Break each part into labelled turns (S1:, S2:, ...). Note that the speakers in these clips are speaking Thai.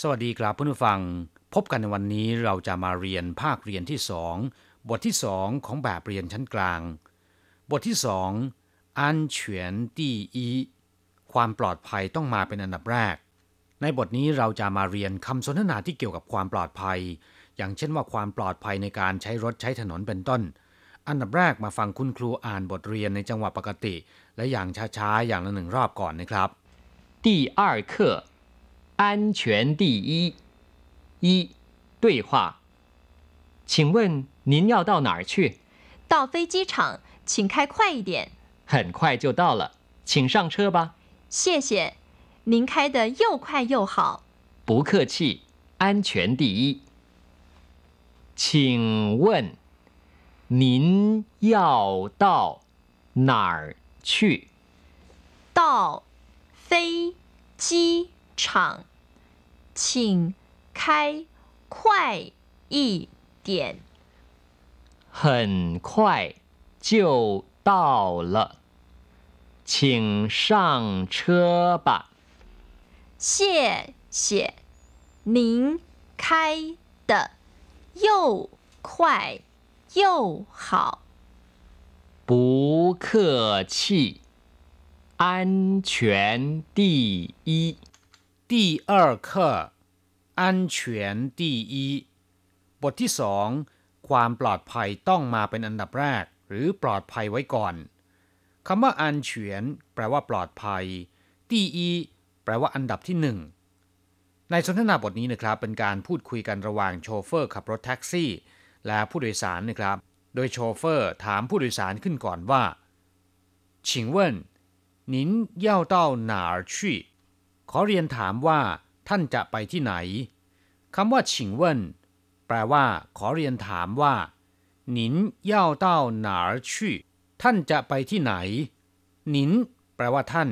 S1: สวัสดีครับเพื่อนผู้ฟัง พบกันในวันนี้เราจะมาเรียนภาคเรียนที่สองบทที่สองของแบบเรียนชั้นกลาง บทที่สองอันเฉียนตีอีความปลอดภัยต้องมาเป็นอันดับแรก ในบทนี้เราจะมาเรียนคำสนทนาที่เกี่ยวกับความปลอดภัย อย่างเช่นว่าความปลอดภัยในการใช้รถใช้ถนนเป็นต้น อันดับแรกมาฟังคุณครูอ่านบทเรียนในจังหวะปกติ และอย่างช้าๆอย่างละหนึ่งรอบก่อนนะครับ
S2: 第二课， 安全第一。一，对话。请问您要到哪儿去？
S3: 到飞机场，请开快一点。
S2: 很快就到了，请上车吧。
S3: 谢谢，您开的又快又好。
S2: 不客气，安全第一。请问您要到哪儿去？
S3: 到飞机场，请开快一点。
S2: 很快就到了，请上车吧。
S3: 谢谢，您开的又快又好。
S2: 不客气，安全第一。
S1: 第二课安全第一บทที่สองความปลอดภัยต้องมาเป็นอันดับแรก หรือปลอดภัยไว้ก่อนคำว่าอันเฉียนแปลว่าปลอดภัยตีอีแปลว่าอันดับที่หนึ่งในสนทนาบทนี้นะครับเป็นการพูดคุยกันระหว่างโชเฟอร์ขับรถแท็กซี่ และผู้โดยสารนะครับ โดยโชเฟอร์ถามผู้โดยสารขึ้นก่อนว่า请问您要到哪儿去 ขอเรียนถามว่าท่านจะไปที่ไหนคำว่าฉิงเว่นแปลว่า ขอเรียนถามว่าหนินเย่าเต้าหนาปท่านจะไปที่ไหนหนินแปลว่าท่าน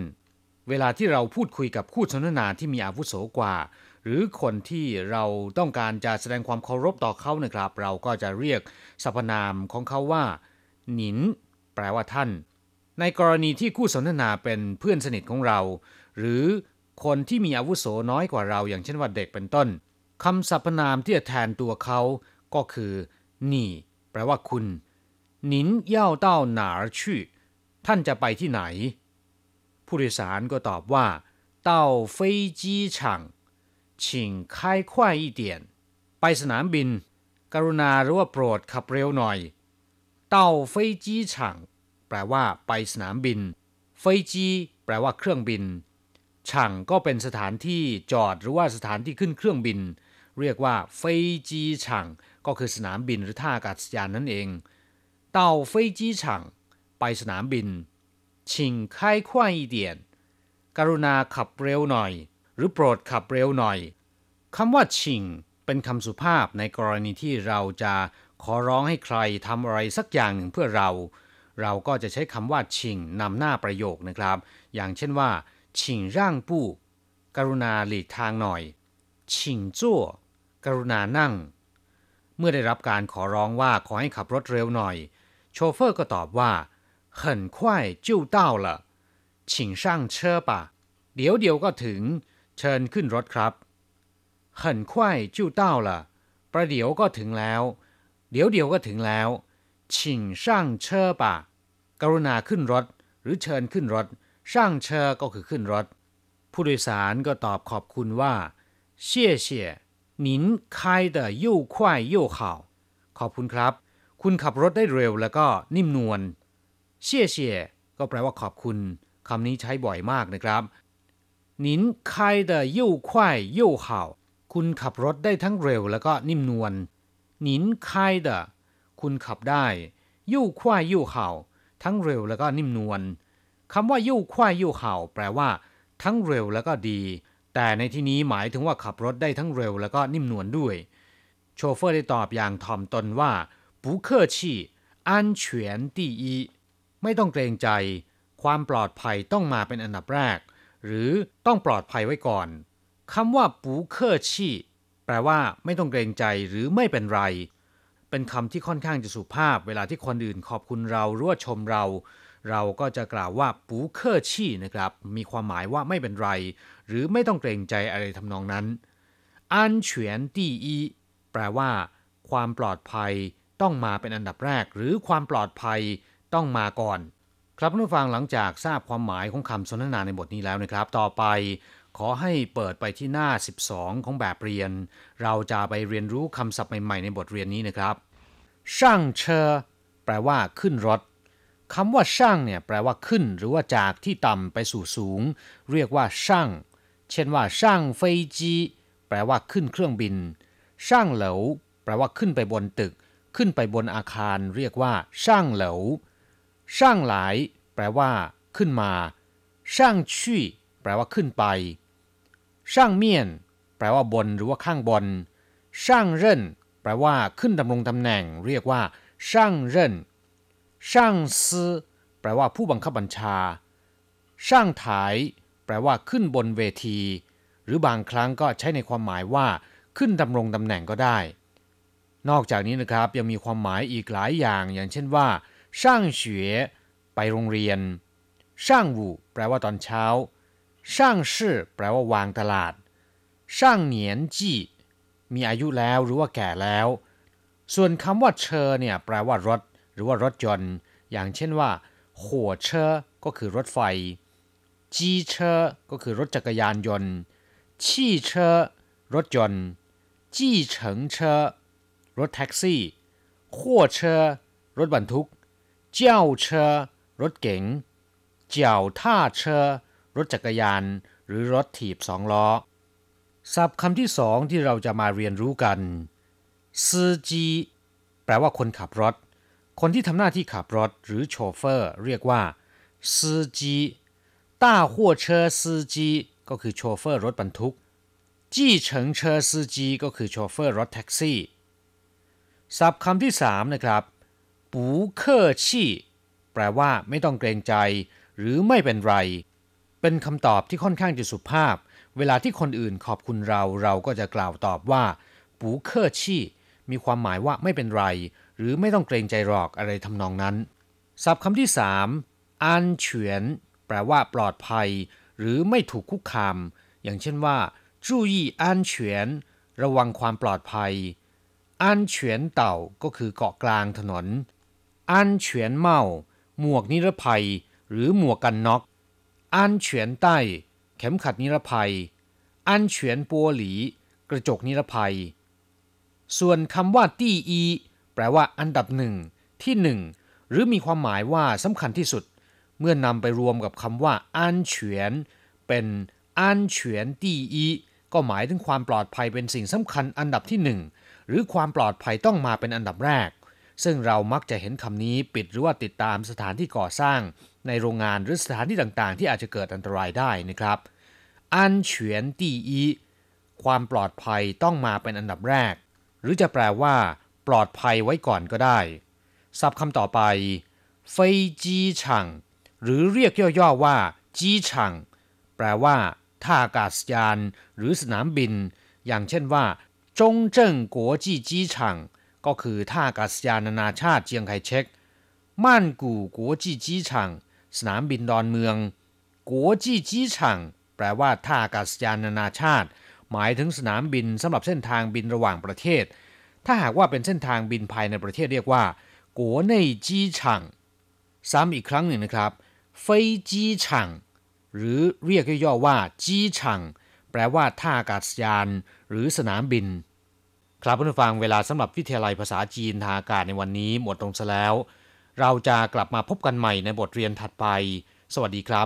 S1: เวลาที่เราพูดคุยกับคู่สนทนาที่มีอาวุโสกว่า หรือคนที่เราต้องการจะแสดงความเคารพต่อเขานะครับ เราก็จะเรียกสรรพนามของเขาว่าหนิน แปลว่าท่าน ในกรณีที่คู่สนทนาเป็นเพื่อนสนิทของเรา หรือ คนที่มีอาวุโสน้อยกว่าเรา อย่างเช่นว่าเด็กเป็นต้นคำสรรพนามที่จะแทนตัวเขาก็คือนี่แปลว่าคุณหนิน要到哪儿去ท่านจะไปที่ไหน ผู้โดยสารก็ตอบว่า到飞机场请开快一点ไปสนามบิน กรุณาหรือว่าโปรดขับเร็วหน่อย到飞机场แปลว่า ไปสนามบินเฟยจีแปลว่าเครื่องบิน ช่างก็เป็นสถานที่จอดหรือว่าสถานที่ขึ้นเครื่องบิน เรียกว่าเฟยจีช่างก็คือสนามบินหรือท่าอากาศยานนั่นเอง เต่าเฟยจีช่างไปสนามบินชิงไข้ควายเดียนกรุณาขับเร็วหน่อย หรือโปรดขับเร็วหน่อยคำว่าชิงเป็นคำสุภาพในกรณีที่เราจะขอร้องให้ใครทำอะไรสักอย่างหนึ่งเพื่อเรา เราก็จะใช้คำว่าชิงนำหน้าประโยคนะครับ อย่างเช่นว่า ชิงร่างปู้กรุณาหลีกทางหน่อยชิงจั่วกรุณานั่ง เมื่อได้รับการขอร้องว่าขอให้ขับรถเร็วหน่อย โชเฟอร์ก็ตอบว่า很快就到了请上车吧เดี๋ยวเดียวก็ถึง เชิญขึ้นรถครับ很快就到了ประเดี๋ยวก็ถึงแล้ว เดี๋ยวเดียวก็ถึงแล้ว请上车吧กรุณาขึ้นรถ หรือเชิญขึ้นรถ ช่างเชอก็คือขึ้นรถ ผู้โดยสารก็ตอบขอบคุณว่า谢谢您开的又快又好ขอบคุณครับ คุณขับรถได้เร็วแล้วก็นิ่มนวลเชี่ยเชี่ยก็แปลว่าขอบคุณคำนี้ใช้บ่อยมากนะครับ您开的又快又好คุณขับรถได้ทั้งเร็วแล้วก็นิ่มนวล您开的คุณขับได้又快又好ทั้งเร็วแล้วก็นิ่มนวล คำว่า 又快又好 แปลว่า ทั้งเร็วแล้วก็ดี แต่ในที่นี้หมายถึงว่าขับรถได้ทั้งเร็วแล้วก็นิ่มนวลด้วย โชเฟอร์ได้ตอบอย่างถ่อมตนว่า不客气安全第一 ไม่ต้องเกรงใจ ความปลอดภัยต้องมาเป็นอันดับแรก หรือต้องปลอดภัยไว้ก่อนคำว่า 不客气 แปลว่าไม่ต้องเกรงใจหรือไม่เป็นไร เป็นคำที่ค่อนข้างจะสุภาพ เวลาที่คนอื่นขอบคุณเราหรือว่าชมเรา เราก็จะกล่าวว่าปูเคอร์ชี่นะครับ มีความหมายว่าไม่เป็นไร หรือไม่ต้องเกรงใจอะไรทำนองนั้นอันเฉียนดีอี แปลว่า ความปลอดภัยต้องมาเป็นอันดับแรก หรือความปลอดภัยต้องมาก่อน ครับผู้ฟังหลังจากทราบความหมายของคำสนทนาในบทนี้แล้วนะครับ ต่อไป ขอให้เปิดไปที่หน้า 12 ของแบบเรียน เราจะไปเรียนรู้คำศัพท์ใหม่ๆในบทเรียนนี้นะครับช่างเชอแปลว่าขึ้นรถ คำว่าช่างเนี่ยแปลว่าขึ้น หรือว่าจากที่ต่ำไปสู่สูง เรียกว่าช่าง เช่นว่าช่างเฟยจีแปลว่าขึ้นเครื่องบิน ช่างเหลวแปลว่าขึ้นไปบนตึก ขึ้นไปบนอาคาร เรียกว่า ช่างเหลวช่างหลาย แปลว่า ขึ้นมา ช่างชี่แปลว่าขึ้นไป ช่างเมียน แปลว่าบนหรือว่าข้างบน ช่างเร่นแปลว่าขึ้นดำรงตำแหน่ง เรียกว่า ช่างเร่น ช่างซื้อแปลว่าผู้บังคับบัญชา ช่างถ่าย แปลว่าขึ้นบนเวที หรือบางครั้งก็ใช้ในความหมายว่า ขึ้นดำรงตำแหน่งก็ได้ นอกจากนี้นะครับยังมีความหมายอีกหลายอย่าง อย่างเช่นว่า 上学 ไปโรงเรียน 上午 แปลว่าตอนเช้า 上市 แปลว่าวางตลาด 上年纪 มีอายุแล้วหรือว่าแก่แล้ว ส่วนคำว่า 车 เนี่ยแปลว่ารถ หรือว่ารถยนต์ อย่างเช่นว่า火车 ก็คือรถไฟ จีเชอร์ก็คือรถจักรยานยนต์ ชี่เชอร์รถยนต์ 计程车รถแท็กซี่ขั่วเชอร์รถบรรทุก เจ้าเชอร์รถเก๋ง เจียวท่าเชอรถจักรยาน หรือรถถีบสองล้อศัพท์คำที่สองที่เราจะมาเรียนรู้กันซือจีแปลว่าคนขับรถ คนที่ทำหน้าที่ขับรถหรือโชเฟอร์ เรียกว่าซืจีต้าหัวเชอซืจีก็คือโชเฟอร์รถบรรทุก计程车司机 ก็คือโชเฟอร์รถแท็กซี่ศัพท์คำที่สามนะครับ不客气 แปลว่าไม่ต้องเกรงใจ หรือไม่เป็นไร เป็นคำตอบที่ค่อนข้างจะสุภาพ เวลาที่คนอื่นขอบคุณเราเราก็จะกล่าวตอบว่า不客气 มีความหมายว่าไม่เป็นไร หรือไม่ต้องเกรงใจหรอกอะไรทำนองนั้น ศัพท์คำที่สาม安全แปลว่าปลอดภัย หรือไม่ถูกคุกคาม อย่างเช่นว่าจูยี่อันเฉียนระวังความปลอดภัย อันเฉียนเต่าก็คือเกาะกลางถนน อันเฉียนเมาหมวกนิรภัย หรือหมวกกันน็อก อันเฉียนใต้ เข็มขัดนิรภัย อันเฉียนปัวหลี กระจกนิรภัย ส่วนคำว่าตี้อี แปลว่าอันดับหนึ่งที่หนึ่งหรือมีความหมายว่าสำคัญที่สุด เมื่อนำไปรวมกับคำว่าอันเฉียนเป็นอันเฉียนตีอีก็หมายถึงความปลอดภัยเป็นสิ่งสำคัญอันดับที่หนึ่งหรือความปลอดภัยต้องมาเป็นอันดับแรก ซึ่งเรามักจะเห็นคำนี้ปิดหรือว่าติดตามสถานที่ก่อสร้าง ในโรงงานหรือสถานที่ต่างๆ ที่อาจจะเกิดอันตรายได้นะครับอันเฉียนตีอีความปลอดภัยต้องมาเป็นอันดับแรก หรือจะแปลว่า ปลอดภัยไว้ก่อนก็ได้ศัพท์คำต่อไปเฟยจีฉังหรือเรียกย่อๆว่า จีฉังแปลว่า ท่าอากาศยาน หรือสนามบิน อย่างเช่นว่า จงเจิ้งกัวจีจีฉังก็คือท่าอากาศยานนานาชาติเจียงไคเชกม่านกู่กัวจีจีฉังสนามบินดอนเมืองกัวจีจีฉังแปลว่าท่าอากาศยานนานาชาติ หมายถึงสนามบินสำหรับเส้นทางบินระหว่างประเทศ ถ้าหากว่าเป็นเส้นทางบินภายในประเทศเรียกว่ากัวเน่จีฉังซ้ำอีกครั้งหนึ่งนะครับเฟยจีฉังหรือเรียกย่อๆว่าจีฉังแปลว่าท่าอากาศยาน หรือสนามบิน ครับผู้ฟังเวลาสำหรับวิทยาลัยภาษาจีนทางอากาศในวันนี้หมดลงซะแล้ว เราจะกลับมาพบกันใหม่ในบทเรียนถัดไป สวัสดีครับ